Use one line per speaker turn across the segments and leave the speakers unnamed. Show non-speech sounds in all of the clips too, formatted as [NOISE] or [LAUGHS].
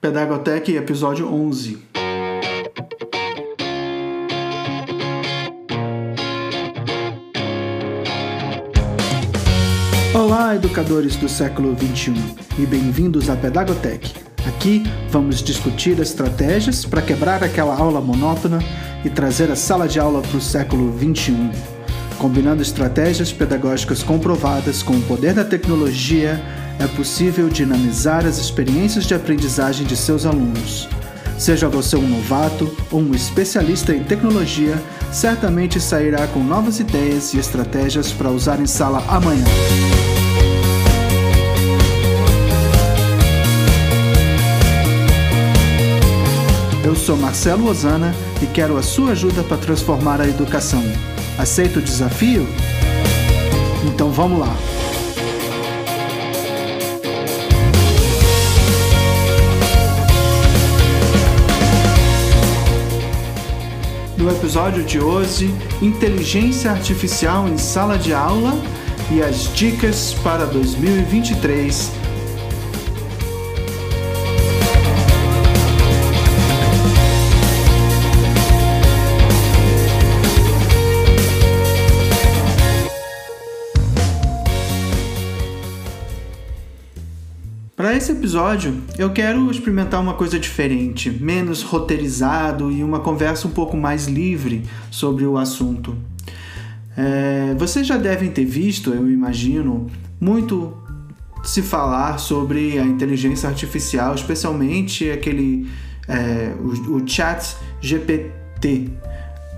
Pedagotec, episódio 11. Olá, educadores do século XXI e bem-vindos à Pedagotec. Aqui vamos discutir estratégias para quebrar aquela aula monótona e trazer a sala de aula para o século XXI, combinando estratégias pedagógicas comprovadas com o poder da tecnologia é possível dinamizar as experiências de aprendizagem de seus alunos. Seja você um novato ou um especialista em tecnologia, certamente sairá com novas ideias e estratégias para usar em sala amanhã. Eu sou Marcelo Osana e quero a sua ajuda para transformar a educação. Aceita o desafio? Então vamos lá! Episódio de hoje, inteligência artificial em sala de aula e as dicas para 2023 Para esse episódio, eu quero experimentar uma coisa diferente, menos roteirizado e uma conversa um pouco mais livre sobre o assunto. É, vocês já devem ter visto, eu imagino, muito se falar sobre a inteligência artificial, especialmente aquele é, o, o chat GPT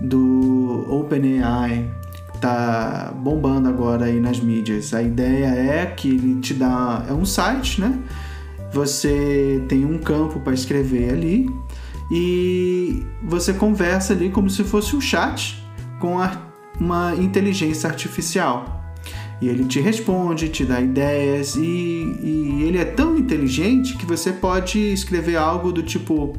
do OpenAI tá bombando agora aí nas mídias. A ideia é que ele te dá é um site, né? Você tem um campo para escrever ali e você conversa ali como se fosse um chat com uma inteligência artificial. E ele te responde, te dá ideias e, e ele é tão inteligente que você pode escrever algo do tipo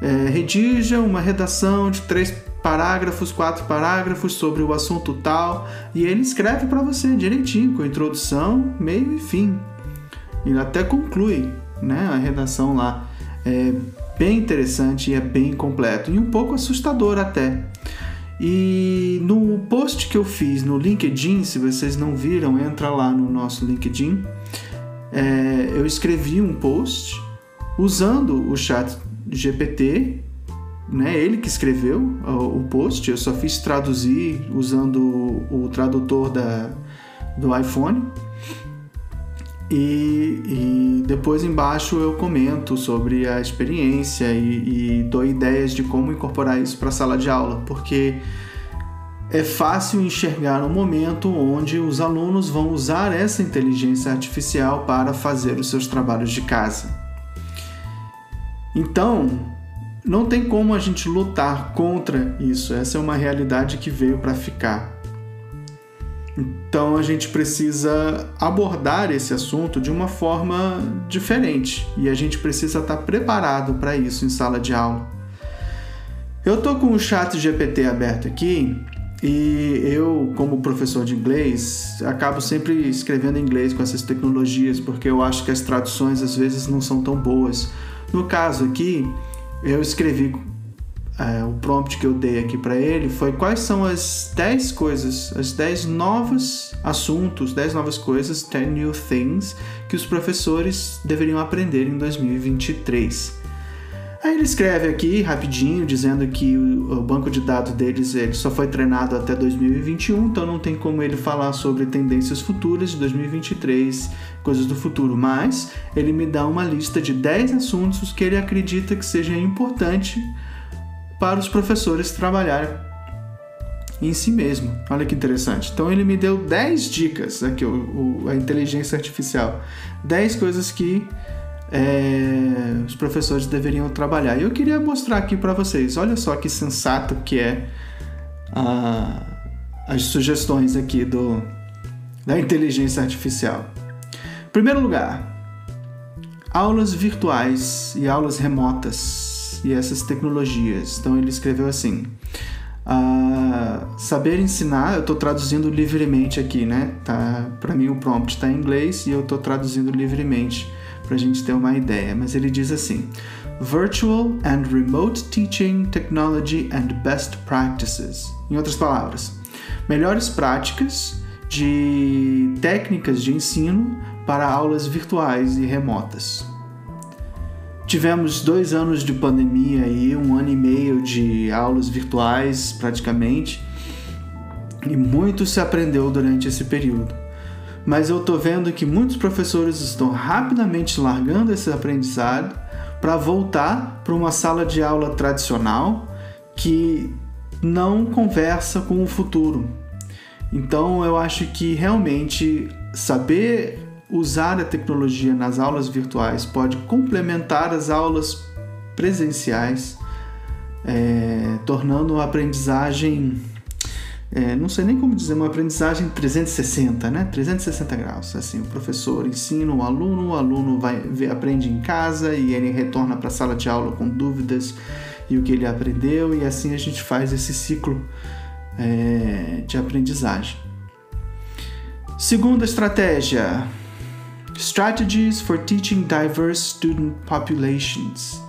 é, redija uma redação de três parágrafos, quatro parágrafos sobre o assunto tal, e ele escreve para você direitinho, com introdução, meio e fim. E até conclui né, a redação lá. É bem interessante e é bem completo, e um pouco assustador até. E no post que eu fiz no LinkedIn, se vocês não viram, entra lá no nosso LinkedIn. É, eu escrevi um post usando o chat GPT né, ele que escreveu o, o, post, eu só fiz traduzir usando o, o tradutor da, do iPhone. E, e, depois embaixo eu comento sobre a experiência e, e dou ideias de como incorporar isso para a sala de aula, porque é fácil enxergar um momento onde os alunos vão usar essa inteligência artificial para fazer os seus trabalhos de casa. Então, não tem como a gente lutar contra isso. Essa é uma realidade que veio para ficar. Então a gente precisa abordar esse assunto de uma forma diferente e a gente precisa estar preparado para isso em sala de aula. Eu tô com o chat GPT aberto aqui e eu, como professor de inglês, acabo sempre escrevendo em inglês com essas tecnologias porque eu acho que as traduções às vezes não são tão boas. No caso aqui, eu escrevi é, o prompt que eu dei aqui para ele foi quais são as 10 coisas, as 10 novos assuntos, 10 novas coisas, 10 new things que os professores deveriam aprender em 2023. Aí ele escreve aqui rapidinho, dizendo que o, banco de dados deles ele só foi treinado até 2021, então não tem como ele falar sobre tendências futuras de 2023, coisas do futuro, mas ele me dá uma lista de 10 assuntos que ele acredita que seja importante para os professores trabalharem em si mesmo. Olha que interessante. Então ele me deu 10 dicas aqui, o, o, a inteligência artificial. 10 coisas que é, os professores deveriam trabalhar. E eu queria mostrar aqui para vocês, olha só que sensato que é a, as sugestões aqui do, da inteligência artificial. Primeiro lugar, aulas virtuais e aulas remotas e essas tecnologias. Então ele escreveu assim: saber ensinar, eu estou traduzindo livremente aqui, né? Tá, para mim o prompt está em inglês e eu estou traduzindo livremente para a gente ter uma ideia, mas ele diz assim: Virtual and Remote Teaching Technology and Best Practices. Em outras palavras, melhores práticas de técnicas de ensino para aulas virtuais e remotas. Tivemos dois anos de pandemia e um ano e meio de aulas virtuais, praticamente, e muito se aprendeu durante esse período. Mas eu estou vendo que muitos professores estão rapidamente largando esse aprendizado para voltar para uma sala de aula tradicional que não conversa com o futuro. Então eu acho que realmente saber usar a tecnologia nas aulas virtuais pode complementar as aulas presenciais, é, tornando a aprendizagem, é, não sei nem como dizer, uma aprendizagem 360, né? 360 graus. Assim, o professor ensina o aluno, o aluno vai aprende em casa e ele retorna para a sala de aula com dúvidas e o que ele aprendeu e assim a gente faz esse ciclo é, de aprendizagem. Segunda estratégia, Strategies for Teaching Diverse Student Populations.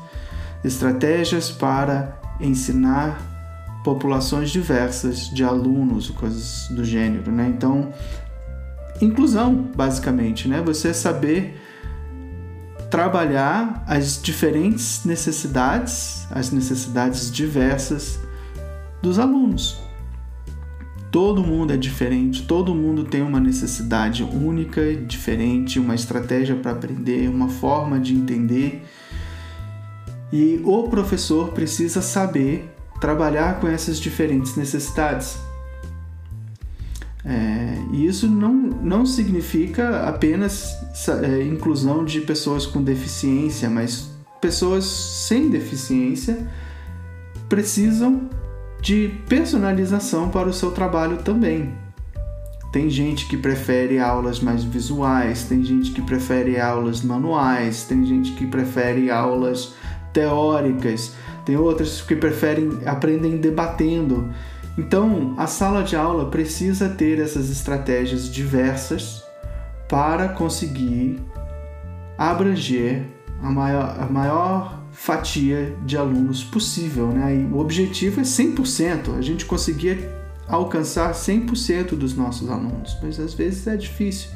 Estratégias para ensinar populações diversas de alunos, coisas do gênero, né? Então, inclusão, basicamente, né? Você saber trabalhar as diferentes necessidades, as necessidades diversas dos alunos. Todo mundo é diferente, todo mundo tem uma necessidade única, diferente, uma estratégia para aprender, uma forma de entender. E o professor precisa saber trabalhar com essas diferentes necessidades. É, e isso não, não significa apenas é, inclusão de pessoas com deficiência, mas pessoas sem deficiência precisam de personalização para o seu trabalho também. Tem gente que prefere aulas mais visuais, tem gente que prefere aulas manuais, tem gente que prefere aulas teóricas, tem outras que preferem aprendem debatendo. Então, a sala de aula precisa ter essas estratégias diversas para conseguir abranger a maior, a maior fatia de alunos possível. Né? E o objetivo é 100%, a gente conseguir alcançar 100% dos nossos alunos, mas às vezes é difícil.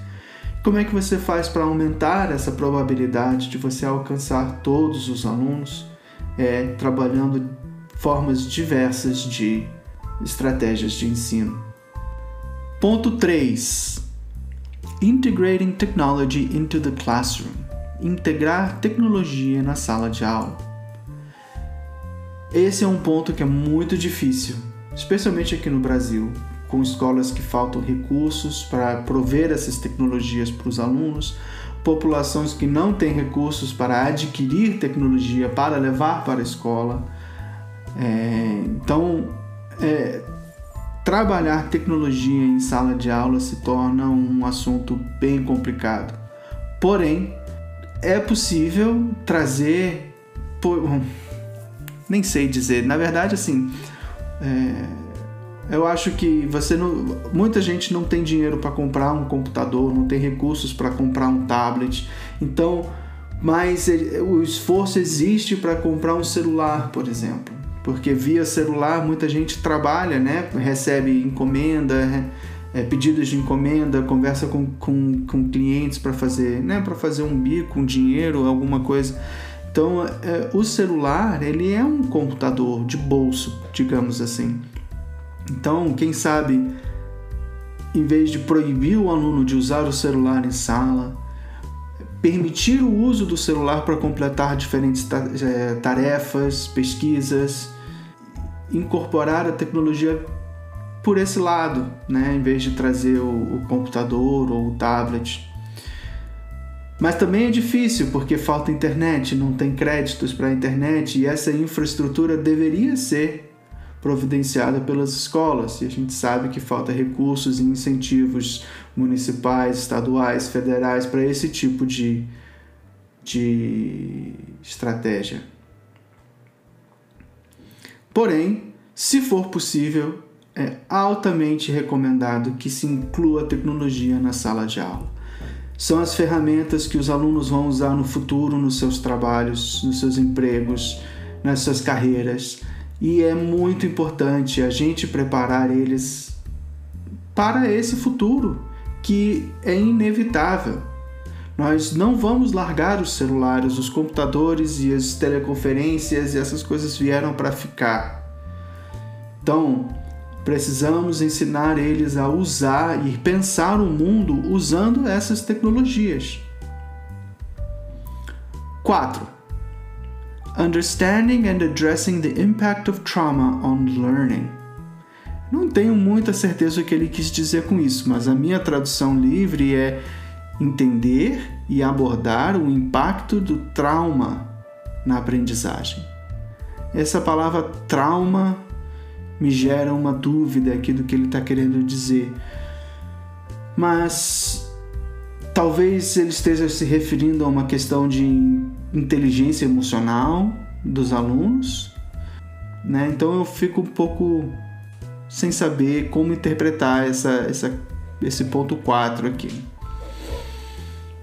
Como é que você faz para aumentar essa probabilidade de você alcançar todos os alunos? É trabalhando formas diversas de estratégias de ensino. Ponto 3. Integrating technology into the classroom integrar tecnologia na sala de aula. Esse é um ponto que é muito difícil, especialmente aqui no Brasil, com escolas que faltam recursos para prover essas tecnologias para os alunos, populações que não têm recursos para adquirir tecnologia para levar para a escola. É, então, é, trabalhar tecnologia em sala de aula se torna um assunto bem complicado. Porém, é possível trazer. Por, [LAUGHS] nem sei dizer. Na verdade, assim. É, eu acho que você não, muita gente não tem dinheiro para comprar um computador, não tem recursos para comprar um tablet. Então, mas o esforço existe para comprar um celular, por exemplo, porque via celular muita gente trabalha, né? Recebe encomenda, é, pedidos de encomenda, conversa com, com, com clientes para fazer, né, para fazer um bico, um dinheiro, alguma coisa. Então, é, o celular ele é um computador de bolso, digamos assim. Então, quem sabe, em vez de proibir o aluno de usar o celular em sala, permitir o uso do celular para completar diferentes é, tarefas, pesquisas, incorporar a tecnologia por esse lado, né, em vez de trazer o, o computador ou o tablet. Mas também é difícil porque falta internet, não tem créditos para a internet e essa infraestrutura deveria ser providenciada pelas escolas. E a gente sabe que falta recursos e incentivos municipais, estaduais, federais para esse tipo de, de estratégia. Porém, se for possível, é altamente recomendado que se inclua tecnologia na sala de aula. são as ferramentas que os alunos vão usar no futuro nos seus trabalhos, nos seus empregos, nas suas carreiras. E é muito importante a gente preparar eles para esse futuro que é inevitável. Nós não vamos largar os celulares, os computadores e as teleconferências e essas coisas vieram para ficar. Então, precisamos ensinar eles a usar e pensar o mundo usando essas tecnologias. 4. Understanding and addressing the impact of trauma on learning. Não tenho muita certeza o que ele quis dizer com isso, mas a minha tradução livre é entender e abordar o impacto do trauma na aprendizagem. Essa palavra trauma me gera uma dúvida aqui do que ele está querendo dizer, mas talvez ele esteja se referindo a uma questão de inteligência emocional dos alunos, né? Então eu fico um pouco sem saber como interpretar essa, essa, esse ponto 4 aqui.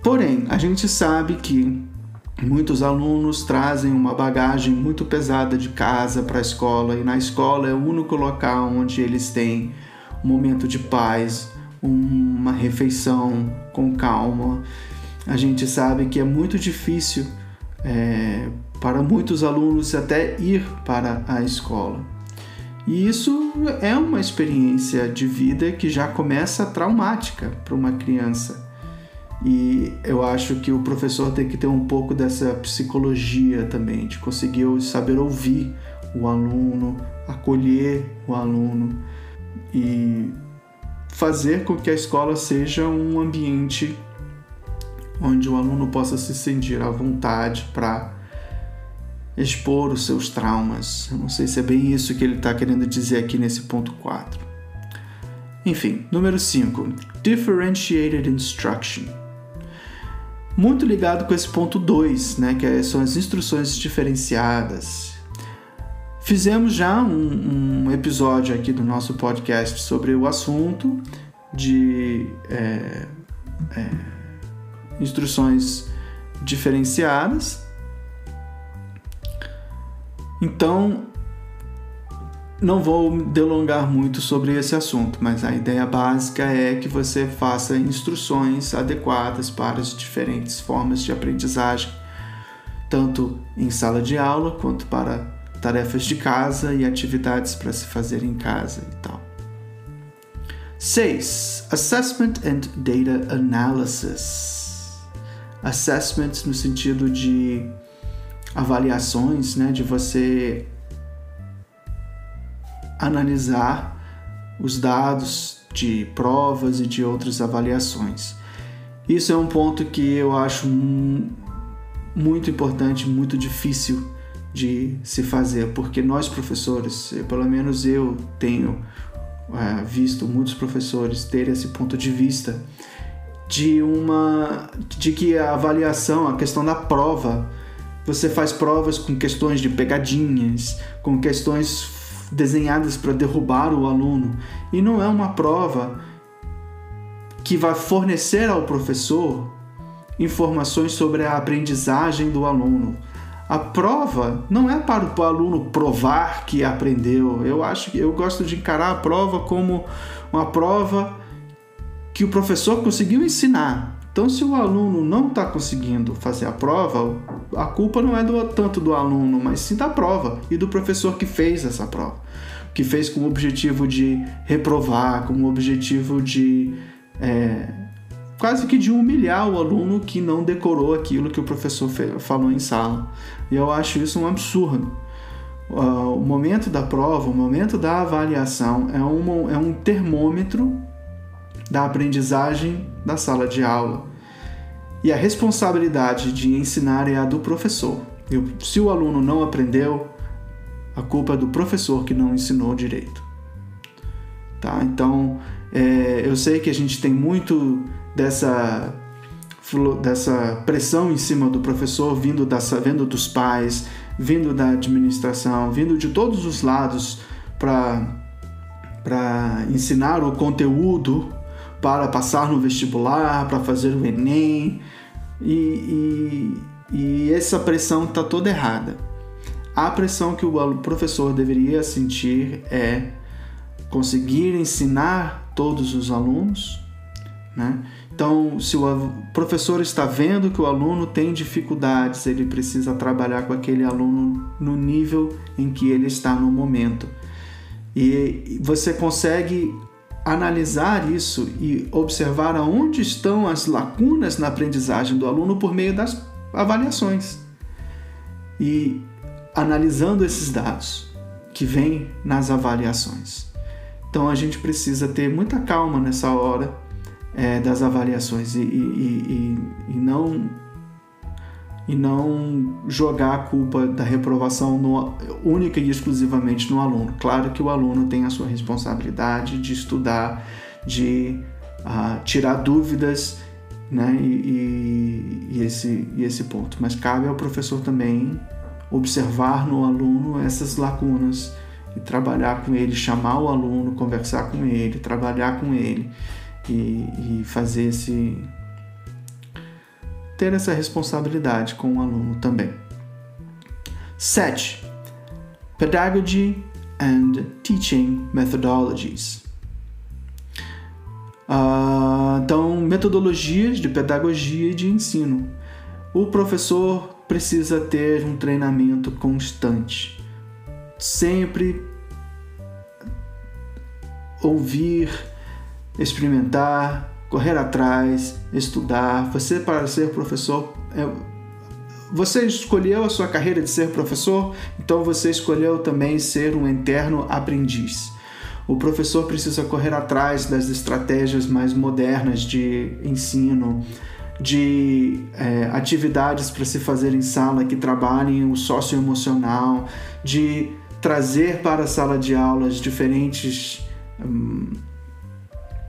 Porém, a gente sabe que muitos alunos trazem uma bagagem muito pesada de casa para a escola e na escola é o único local onde eles têm um momento de paz, uma refeição com calma. A gente sabe que é muito difícil é, para muitos alunos até ir para a escola. E isso é uma experiência de vida que já começa traumática para uma criança. E eu acho que o professor tem que ter um pouco dessa psicologia também, de conseguir saber ouvir o aluno, acolher o aluno e fazer com que a escola seja um ambiente onde o aluno possa se sentir à vontade para expor os seus traumas. Eu não sei se é bem isso que ele está querendo dizer aqui nesse ponto 4. Enfim, número 5. Differentiated Instruction. Muito ligado com esse ponto 2, né, que é, são as instruções diferenciadas. Fizemos já um, um, episódio aqui do nosso podcast sobre o assunto de é, é, instruções diferenciadas então, não vou delongar muito sobre esse assunto, mas a ideia básica é que você faça instruções adequadas para as diferentes formas de aprendizagem, tanto em sala de aula quanto para tarefas de casa e atividades para se fazer em casa e tal. 6. Assessment and Data Analysis. Assessment no sentido de avaliações, né, de você analisar os dados de provas e de outras avaliações. Isso é um ponto que eu acho muito importante, muito difícil de se fazer, porque nós professores, pelo menos eu tenho é, visto muitos professores ter esse ponto de vista de uma de que a avaliação, a questão da prova você faz provas com questões de pegadinhas, com questões desenhadas para derrubar o aluno. E não é uma prova que vai fornecer ao professor informações sobre a aprendizagem do aluno. A prova não é para o aluno provar que aprendeu. Eu acho que eu gosto de encarar a prova como uma prova que o professor conseguiu ensinar. Então, se o aluno não está conseguindo fazer a prova, a culpa não é do, tanto do aluno, mas sim da prova e do professor que fez essa prova, que fez com o objetivo de reprovar, com o objetivo de é, quase que de humilhar o aluno que não decorou aquilo que o professor falou em sala. E eu acho isso um absurdo. Uh, o momento da prova, o momento da avaliação é, uma, é um termômetro da aprendizagem da sala de aula. E a responsabilidade de ensinar é a do professor. Eu, se o aluno não aprendeu, a culpa é do professor que não ensinou direito. Tá? Então, é, eu sei que a gente tem muito dessa, dessa pressão em cima do professor vindo, dessa, vindo dos pais, vindo da administração, vindo de todos os lados para ensinar o conteúdo para passar no vestibular, para fazer o Enem. E, e, e essa pressão está toda errada. A pressão que o professor deveria sentir é conseguir ensinar todos os alunos, né? Então, se o professor está vendo que o aluno tem dificuldades, ele precisa trabalhar com aquele aluno no nível em que ele está no momento. E você consegue analisar isso e observar aonde estão as lacunas na aprendizagem do aluno por meio das avaliações. E analisando esses dados que vêm nas avaliações. Então a gente precisa ter muita calma nessa hora é, das avaliações e, e, e, e, não e não jogar a culpa da reprovação no, única e exclusivamente no aluno. Claro que o aluno tem a sua responsabilidade de estudar, de uh, tirar dúvidas né, e, e, esse, e esse ponto. Mas cabe ao professor também observar no aluno essas lacunas e trabalhar com ele, chamar o aluno, conversar com ele, trabalhar com ele e, e fazer esse ter essa responsabilidade com o aluno também. 7. Pedagogy and Teaching Methodologies. Uh, então, metodologias de pedagogia e de ensino. O professor precisa ter um treinamento constante, sempre ouvir experimentar, correr atrás, estudar. Você, para ser professor, é... você escolheu a sua carreira de ser professor, então você escolheu também ser um eterno aprendiz. O professor precisa correr atrás das estratégias mais modernas de ensino, de é, atividades para se fazer em sala que trabalhem o socioemocional, de trazer para a sala de aulas diferentes. Hum,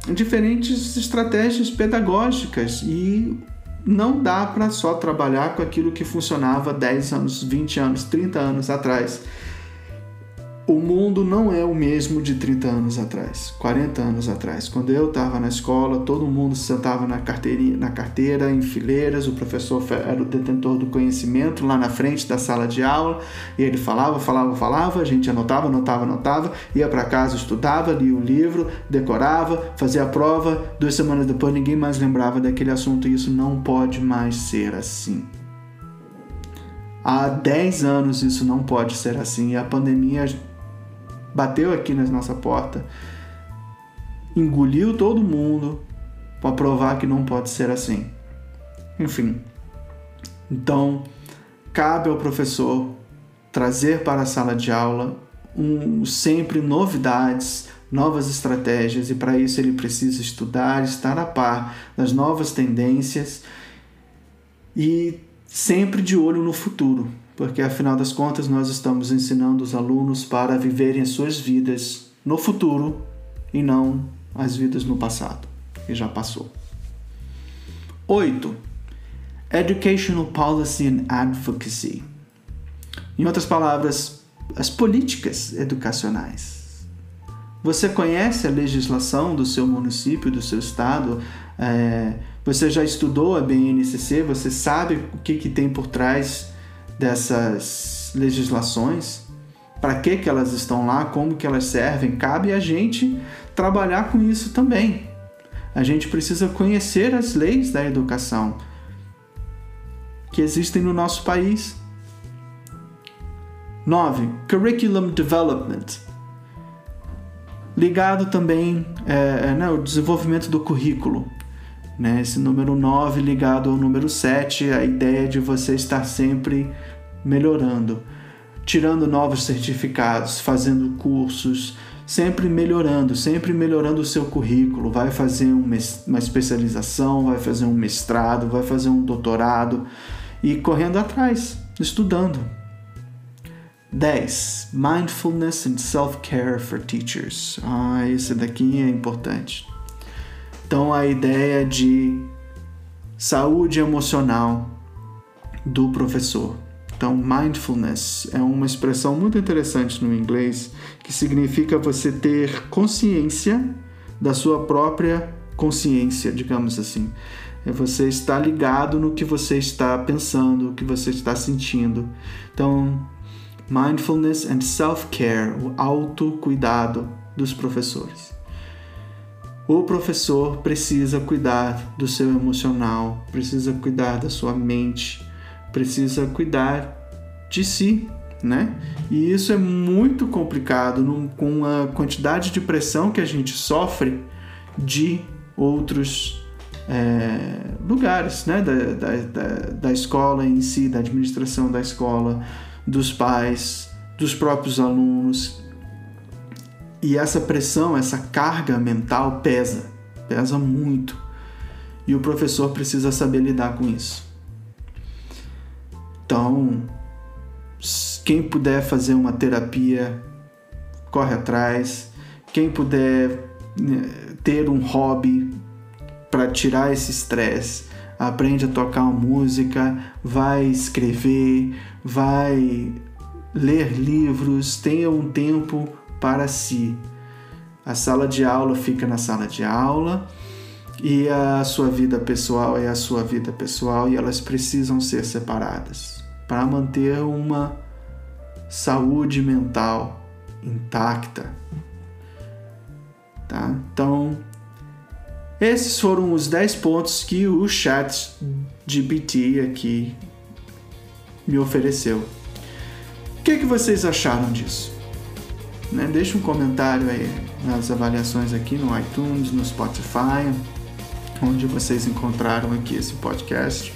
diferentes estratégias pedagógicas e não dá para só trabalhar com aquilo que funcionava 10 anos, 20 anos, 30 anos atrás o mundo não é o mesmo de 30 anos atrás, 40 anos atrás. Quando eu estava na escola, todo mundo sentava na, na carteira, em fileiras, o professor era o detentor do conhecimento lá na frente da sala de aula, e ele falava, falava, falava, a gente anotava, anotava, anotava, ia para casa, estudava, lia o livro, decorava, fazia a prova, duas semanas depois ninguém mais lembrava daquele assunto, e isso não pode mais ser assim. Há 10 anos isso não pode ser assim, e a pandemia bateu aqui na nossa porta, engoliu todo mundo para provar que não pode ser assim. Enfim, então cabe ao professor trazer para a sala de aula um, sempre novidades, novas estratégias e para isso ele precisa estudar, estar a par das novas tendências e sempre de olho no futuro, porque afinal das contas nós estamos ensinando os alunos para viverem as suas vidas no futuro e não as vidas no passado, que já passou. 8. Educational Policy and Advocacy. Em outras palavras, as políticas educacionais. Você conhece a legislação do seu município, do seu estado? É, você já estudou a BNCC? Você sabe o que, que tem por trás dessas legislações, para que, que elas estão lá, como que elas servem, cabe a gente trabalhar com isso também. A gente precisa conhecer as leis da educação que existem no nosso país. 9. Curriculum Development. Ligado também é, é, né, o desenvolvimento do currículo. Né? Esse número 9 ligado ao número 7, a ideia de você estar sempre melhorando, tirando novos certificados, fazendo cursos, sempre melhorando, sempre melhorando o seu currículo. Vai fazer uma especialização, vai fazer um mestrado, vai fazer um doutorado e correndo atrás, estudando. 10. Mindfulness and Self-Care for Teachers. Ah, esse daqui é importante. Então, a ideia de saúde emocional do professor. Então, mindfulness é uma expressão muito interessante no inglês que significa você ter consciência da sua própria consciência, digamos assim. É você estar ligado no que você está pensando, o que você está sentindo. Então, mindfulness and self-care, o autocuidado dos professores. O professor precisa cuidar do seu emocional, precisa cuidar da sua mente, precisa cuidar de si, né? E isso é muito complicado com a quantidade de pressão que a gente sofre de outros é, lugares, né? Da, da, da, da escola em si, da administração da escola, dos pais, dos próprios alunos. E essa pressão, essa carga mental pesa, pesa muito. E o professor precisa saber lidar com isso. Então, quem puder fazer uma terapia, corre atrás. Quem puder né, ter um hobby para tirar esse estresse, aprende a tocar uma música, vai escrever, vai ler livros, tenha um tempo para si. A sala de aula fica na sala de aula e a sua vida pessoal é a sua vida pessoal e elas precisam ser separadas para manter uma saúde mental intacta. Tá? Então, esses foram os 10 pontos que o chat GPT aqui me ofereceu. O que, que vocês acharam disso? Né? Um comentário aí nas avaliações aqui no iTunes, no Spotify, onde vocês encontraram aqui esse podcast.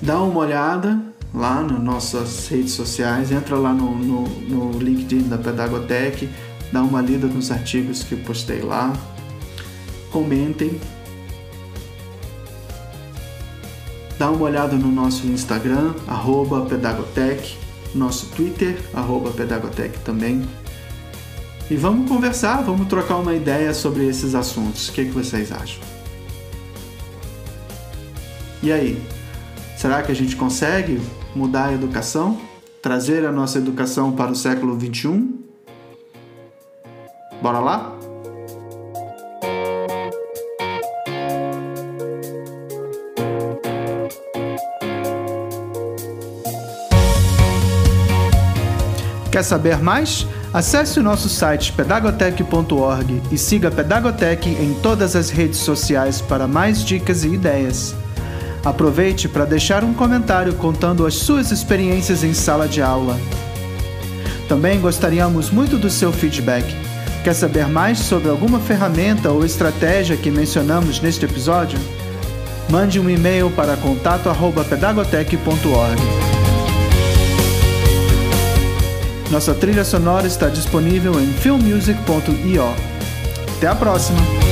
Dá uma olhada lá nas nossas redes sociais, entra lá no, no, no LinkedIn da Pedagotec, dá uma lida nos artigos que eu postei lá, comentem, dá uma olhada no nosso Instagram, arroba Pedagotec, nosso Twitter, arroba Pedagotec também. E vamos conversar, vamos trocar uma ideia sobre esses assuntos. O que, é que vocês acham? E aí? Será que a gente consegue mudar a educação? Trazer a nossa educação para o século 21? Bora lá? Quer saber mais? Acesse o nosso site pedagotec.org e siga a Pedagotec em todas as redes sociais para mais dicas e ideias. Aproveite para deixar um comentário contando as suas experiências em sala de aula. Também gostaríamos muito do seu feedback. Quer saber mais sobre alguma ferramenta ou estratégia que mencionamos neste episódio? Mande um e-mail para contato@pedagotec.org. Nossa trilha sonora está disponível em filmmusic.io. Até a próxima!